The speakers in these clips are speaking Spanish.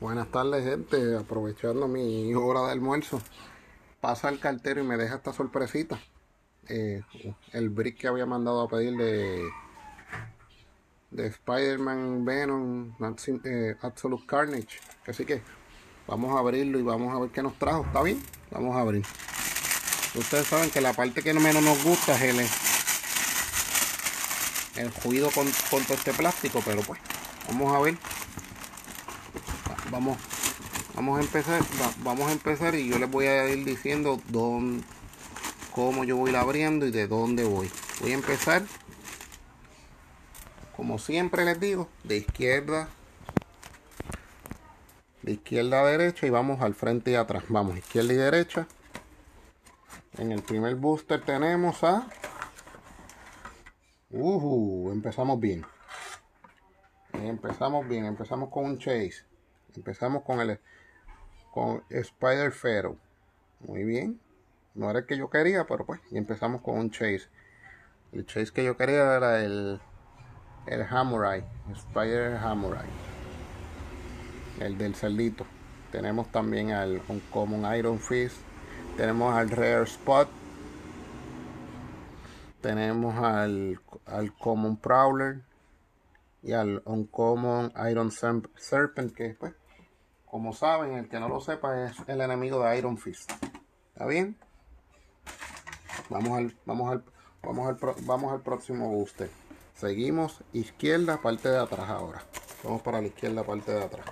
Buenas tardes gente, aprovechando mi hora de almuerzo. Pasa el cartero y me deja esta sorpresita. Eh, el brick que había mandado a pedir de, de Spider-Man Venom eh, Absolute Carnage. Así que vamos a abrirlo y vamos a ver qué nos trajo. ¿Está bien? Vamos a abrir. Ustedes saben que la parte que menos nos gusta es el, el con, con todo este plástico, pero pues vamos a ver vamos vamos a empezar vamos a empezar y yo les voy a ir diciendo dónde, cómo yo voy abriendo y de dónde voy. Voy a empezar como siempre les digo de izquierda de izquierda a derecha y vamos al frente y atrás. Vamos izquierda y derecha. En el primer booster tenemos a uh, empezamos bien. Empezamos bien empezamos con un chase Empezamos con el con Spider Pharaoh. Muy bien. No era el que yo quería, pero pues. Y empezamos con un chase. El chase que yo quería era el el Hamurai, Spider Hamurai. El del cerdito. Tenemos también al Uncommon Iron Fist. Tenemos al Rare Spot. Tenemos al, al Common Prowler. Y al Uncommon Iron Serpent. Que pues como saben, el que no lo sepa es el enemigo de Iron Fist. ¿Está bien? Vamos al, vamos al, vamos al, vamos al próximo booster. Seguimos izquierda, parte de atrás ahora. Vamos para la izquierda, parte de atrás.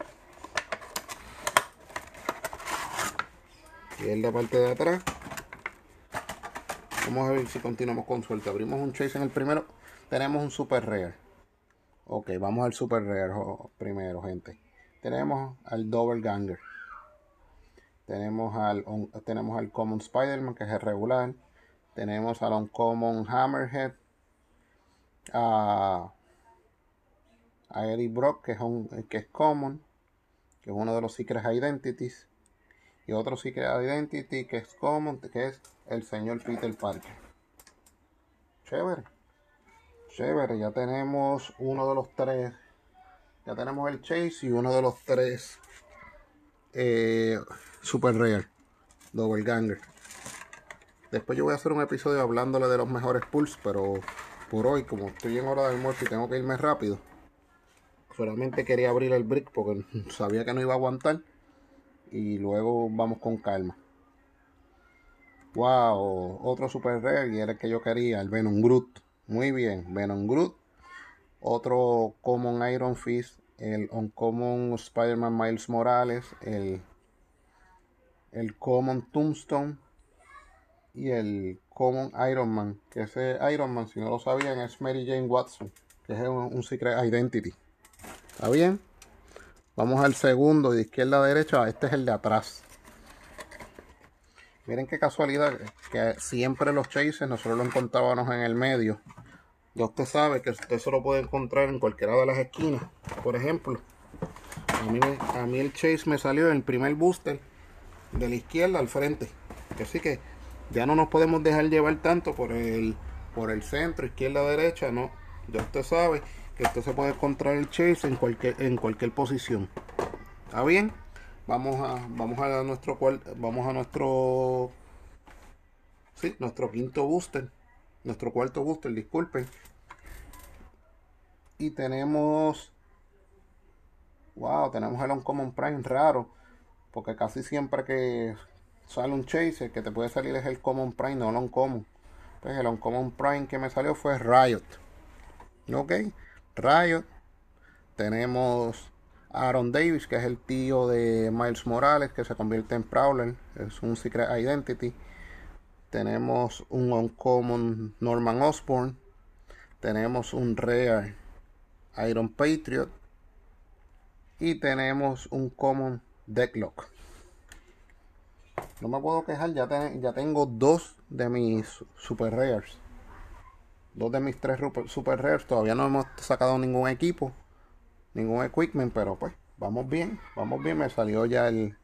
Izquierda, parte de atrás. Vamos a ver si continuamos con suerte. Abrimos un chase en el primero. Tenemos un super rare. Ok, vamos al super rare primero, gente tenemos al Double Ganger. Tenemos al, tenemos al Common Spider-Man, que es el regular. Tenemos al Uncommon Hammerhead. A, a Eddie Brock, que es, un, que es Common. Que es uno de los Secret Identities. Y otro Secret Identity que es Common, que es el señor Peter Parker. Chévere. Chévere, ya tenemos uno de los tres ya tenemos el Chase y uno de los tres eh, Super Rare. Double Ganger. Después yo voy a hacer un episodio hablándole de los mejores pulls, pero por hoy, como estoy en hora de almuerzo y tengo que irme rápido, solamente quería abrir el brick porque sabía que no iba a aguantar. Y luego vamos con calma. Wow, otro super rare y era el que yo quería, el Venom Groot. Muy bien, Venom Groot otro Common Iron Fist, el Uncommon Spider-Man Miles Morales, el, el Common Tombstone y el Common Iron Man, que ese Iron Man, si no lo sabían, es Mary Jane Watson, que es un, Secret Identity. ¿Está bien? Vamos al segundo, de izquierda a derecha, este es el de atrás. Miren qué casualidad que siempre los chases nosotros lo encontrábamos en el medio ya usted sabe que usted se lo puede encontrar en cualquiera de las esquinas. Por ejemplo, a mí, el Chase me salió el primer booster de la izquierda al frente. Así que ya no nos podemos dejar llevar tanto por el, por el centro, izquierda, derecha. No, ya usted sabe que usted se puede encontrar el Chase en cualquier, en cualquier posición. ¿Está bien? Vamos a, vamos a nuestro vamos a nuestro sí, nuestro quinto booster nuestro cuarto booster, disculpen. Y tenemos, wow, tenemos el Uncommon Prime raro, porque casi siempre que sale un Chaser, que te puede salir es el Common Prime, no el Uncommon. Entonces el Uncommon Prime que me salió fue Riot. Ok, Riot. Tenemos Aaron Davis, que es el tío de Miles Morales, que se convierte en Prowler. Es un Secret Identity. Tenemos un Uncommon Norman Osborn. Tenemos un Rare Iron Patriot. Y tenemos un Common Decklock. No me puedo quejar, ya, ya tengo dos de mis Super Rares. Dos de mis tres Super Rares. Todavía no hemos sacado ningún equipo, ningún equipment, pero pues vamos bien, vamos bien. Me salió ya el,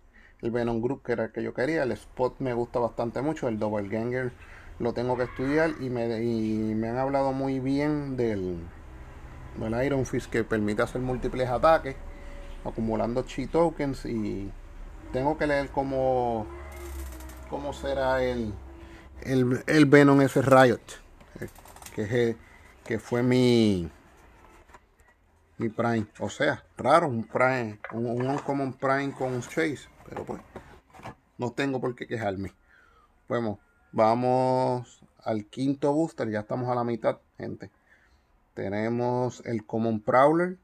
el Venom Group que era el que yo quería. El Spot me gusta bastante mucho. El Double Ganger lo tengo que estudiar y me, y me han hablado muy bien del, del Iron Fist que permite hacer múltiples ataques. acumulando chi tokens y tengo que leer cómo, cómo será el, el, el Venom ese Riot, que, que fue mi, mi Prime. O sea, raro, un Prime, un, un Common Prime con un Chase, pero pues no tengo por qué quejarme. Bueno, vamos al quinto booster, ya estamos a la mitad, gente. Tenemos el Common Prowler,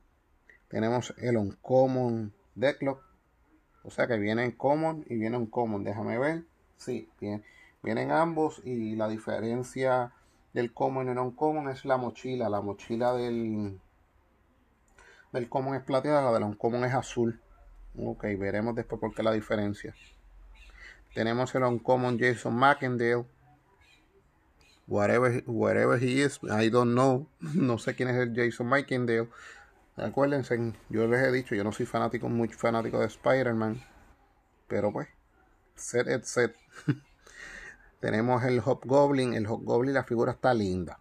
tenemos el Uncommon Decklock, o sea que viene en Common y viene en Common, déjame ver. Sí, bien, vienen ambos y la diferencia del Common y non Common es la mochila, la mochila del del Common es plateada, la del Uncommon es azul. Ok, veremos después por qué la diferencia. Tenemos el Uncommon Jason McIndale. Whatever, he is, I don't know. No sé quién es el Jason McIndale. Acuérdense, yo les he dicho, yo no soy fanático, muy fanático de Spider-Man. Pero pues, set et set. Tenemos el Hobgoblin. El Hobgoblin, la figura está linda.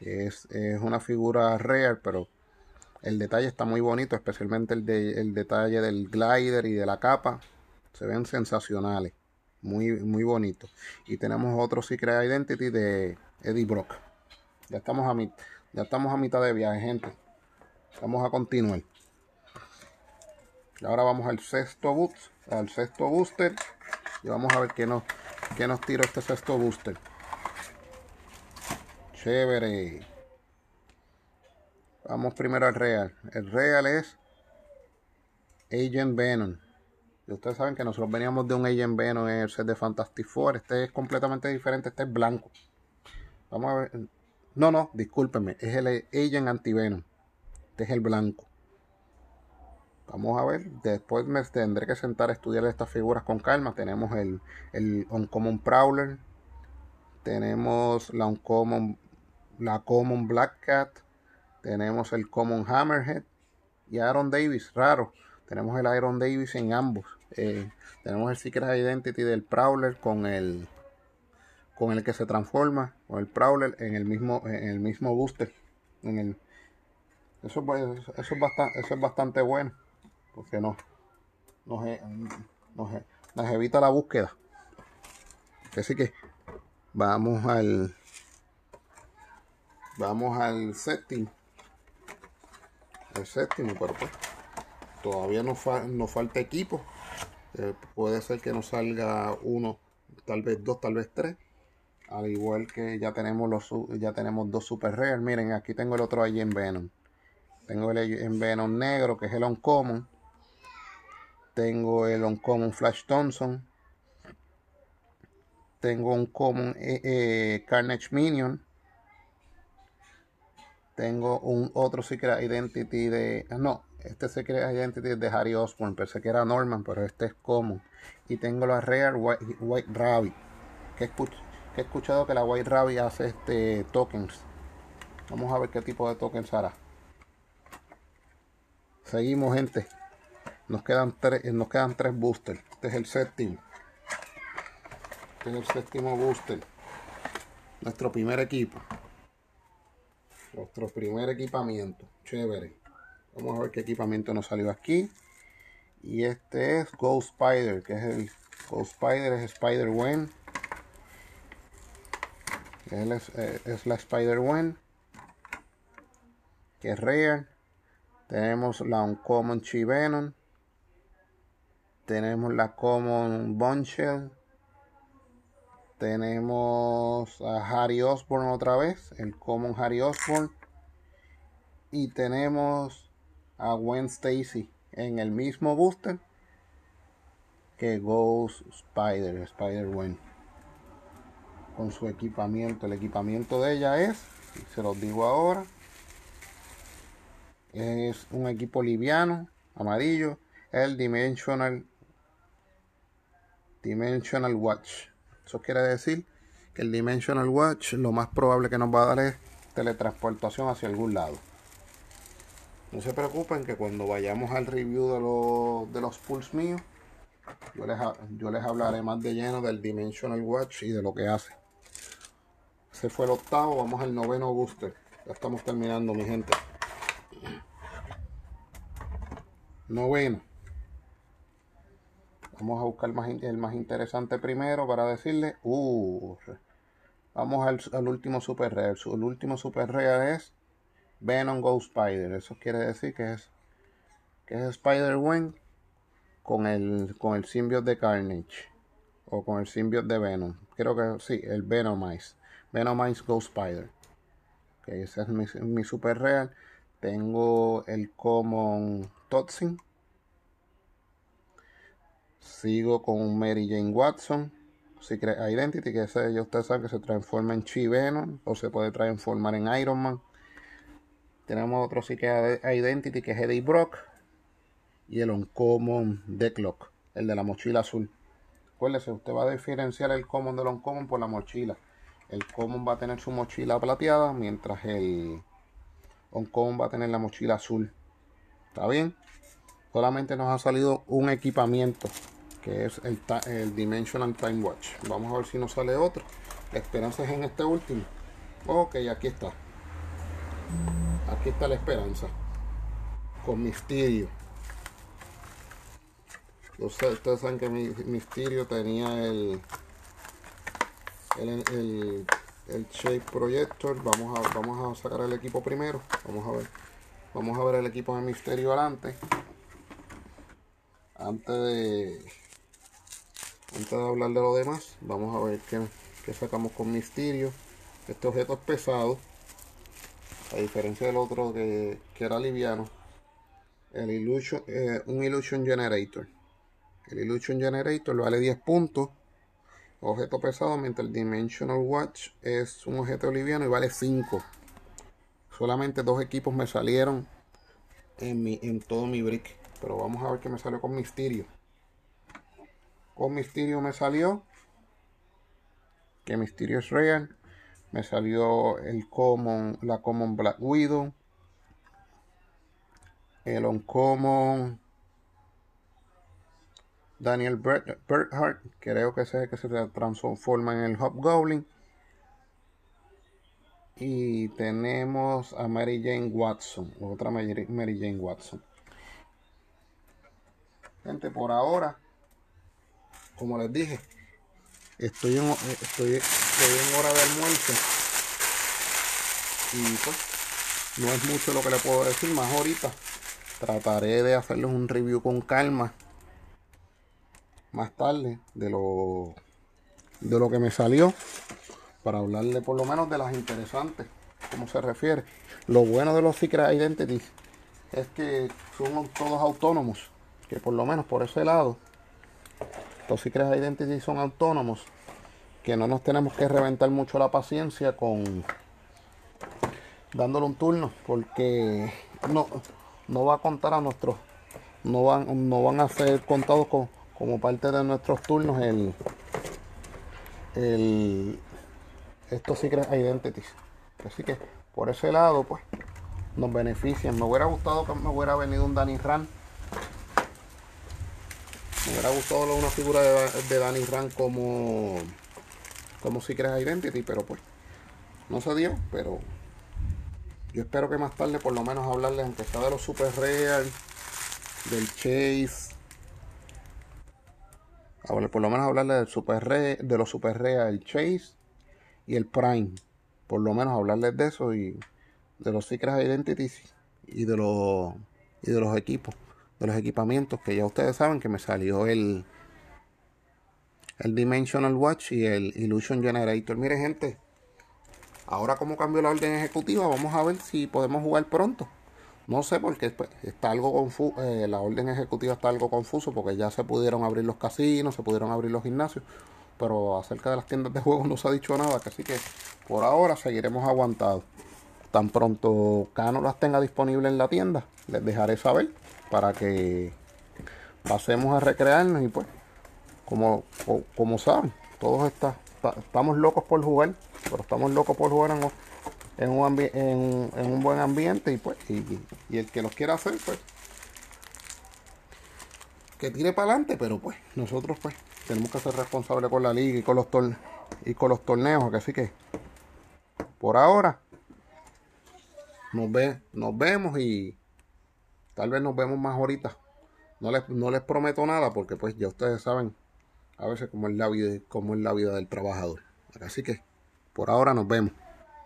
Es, es una figura rare, pero el detalle está muy bonito, especialmente el, de, el detalle del glider y de la capa. Se ven sensacionales. Muy, muy bonito. Y tenemos otro Secret Identity de Eddie Brock. Ya estamos a, ya estamos a mitad de viaje, gente. Vamos a continuar. ahora vamos al sexto boost, al sexto booster. Y vamos a ver qué nos, qué nos este sexto booster. Chévere. Vamos primero al real. El real es Agent Venom. Y ustedes saben que nosotros veníamos de un Agent Venom en el set de Fantastic Four. Este es completamente diferente. Este es blanco. Vamos a ver. No, no, discúlpenme. Es el Agent Anti-Venom. Este es el blanco. Vamos a ver. Después me tendré que sentar a estudiar estas figuras con calma. Tenemos el, el Uncommon Prowler. Tenemos la Uncommon, la Common Black Cat tenemos el Common Hammerhead y Aaron Davis, raro. Tenemos el Iron Davis en ambos. Eh, tenemos el Secret Identity del Prowler con el con el que se transforma, con el Prowler en el mismo, en el mismo booster. En el, eso, eso, es bastante, eso es bastante bueno. Porque no, nos, nos evita la búsqueda. Así que vamos al vamos al setting el séptimo, pero pues todavía nos, falta equipo. Eh, puede ser que nos salga uno, tal vez dos, tal vez tres. Al igual que ya tenemos los ya tenemos dos super rare. Miren, aquí tengo el otro allí en Venom. Tengo el en Venom negro, que es el Uncommon. Tengo el Uncommon Flash Thompson. Tengo un Common eh, eh, Carnage Minion tengo un otro Secret Identity de... No, este Secret Identity es de Harry Osborn. Pensé que era Norman, pero este es común. Y tengo la Rare White, Rabbit. Que, he escuchado que la White Rabbit hace este tokens. Vamos a ver qué tipo de tokens hará. Seguimos, gente. Nos quedan tres, nos quedan tres boosters. Este es el séptimo. Este es el séptimo booster. Nuestro primer equipo. Nuestro primer equipamiento. Chévere. Vamos a ver qué equipamiento nos salió aquí. Y este es Ghost Spider, que es el Ghost Spider, es Spider Wen. Es, eh, es, la Spider Wen. Que es rare. Tenemos la Uncommon Chivenon. Tenemos la Common Bonshell. Tenemos a Harry Osborn otra vez, el Common Harry Osborn. Y tenemos a Gwen Stacy en el mismo booster que Ghost Spider, Spider Gwen. Con su equipamiento. El equipamiento de ella es, se los digo ahora, es un equipo liviano, amarillo, el Dimensional Dimensional Watch eso quiere decir que el Dimensional Watch lo más probable que nos va a dar es teletransportación hacia algún lado. No se preocupen que cuando vayamos al review de, los pulls míos, yo les, yo les hablaré más de lleno del Dimensional Watch y de lo que hace. Ese fue el octavo, vamos al noveno booster. Ya estamos terminando, mi gente. noveno. Vamos a buscar más, el más interesante primero para decirle. Uh, vamos al, último super rare. El último super rare es Venom Ghost Spider. Eso quiere decir que es que es Spider-Gwen con el con el symbiote de Carnage o con el symbiote de Venom. Creo que sí, el Venomize. Venomize Ghost Spider. Ese es mi, mi super real. Tengo el Common Totsin. Sigo con Mary Jane Watson. Secret Identity, que ese ya ustedes saben que se transforma en Chi Venom o se puede transformar en Iron Man. Tenemos otro Secret Identity que es Eddie Brock. Y el Uncommon Decklock, el de la mochila azul. Acuérdese, usted va a diferenciar el Common del Uncommon por la mochila. El Common va a tener su mochila plateada, mientras el Uncommon va a tener la mochila azul. ¿Está bien? Solamente nos ha salido un equipamiento, que es el, el Dimensional Time Watch. Vamos a ver si nos sale otro. La esperanza es en este último. Ok, aquí está. Aquí está la esperanza. Con misterio. Ustedes, saben que mi misterio tenía el el, el, shape projector vamos a vamos a sacar el equipo primero vamos a ver vamos a ver el equipo de misterio adelante antes de antes de hablar de lo demás vamos a ver qué, sacamos con misterio este objeto es pesado a diferencia del otro que, era liviano el illusion eh, un illusion generator el illusion generator vale 10 puntos objeto pesado, mientras el Dimensional Watch es un objeto liviano y vale 5. Solamente dos equipos me salieron en, mi, en todo mi brick. Pero vamos a ver qué me salió con Mysterio. Con Mysterio me salió que Mysterio es real. Me salió el Common, la Common Black Widow. El Uncommon Daniel Berthart, creo que es el que se transforma en el Hobgoblin. Y tenemos a Mary Jane Watson, otra Mary Jane Watson. Gente, por ahora, como les dije, estoy en, estoy, en hora de almuerzo. Y pues, no es mucho lo que le puedo decir, más ahorita. Trataré de hacerles un review con calma más tarde de lo, de lo que me salió para hablarle por lo menos de las interesantes, como se refiere. Lo bueno de los Secret Identities es que son todos autónomos, que por lo menos por ese lado, los Secret Identities son autónomos, que no nos tenemos que reventar mucho la paciencia con dándole un turno, porque no, no va a contar a nuestros, no van, no van a ser contados con como parte de nuestros turnos el, el estos Secret Identities. Así que por ese lado, pues, nos benefician. Me hubiera gustado que me hubiera venido un Danny Ran. Me hubiera gustado una figura de, Danny Ran como, como Secret Identity, pero pues, no se dio. Pero yo espero que más tarde, por lo menos, hablarles, aunque sea de los Super Real, del Chase, por lo menos hablarle del super de los super real, el Chase y el Prime. Por lo menos hablarles de eso y de los Secret Identities y de los y de los equipos, de los equipamientos que ya ustedes saben que me salió el el Dimensional Watch y el Illusion Generator. Mire gente, ahora como cambió la orden ejecutiva, vamos a ver si podemos jugar pronto. No sé porque pues, está algo confuso, eh, la orden ejecutiva está algo confuso porque ya se pudieron abrir los casinos, se pudieron abrir los gimnasios, pero acerca de las tiendas de juegos no se ha dicho nada, así que por ahora seguiremos aguantados. Tan pronto Cano las tenga disponibles en la tienda, les dejaré saber para que pasemos a recrearnos y pues, como, como saben, todos está, estamos locos por jugar, pero estamos locos por jugar en un, en, un buen ambiente y pues y, el que los quiera hacer pues que tire para adelante pero pues nosotros pues tenemos que ser responsables con la liga y con los torneos y con los torneos así que por ahora nos ve nos vemos y tal vez nos vemos más ahorita No les, no les prometo nada porque pues ya ustedes saben a veces cómo es la vida, cómo es la vida del trabajador. Así que por ahora nos vemos.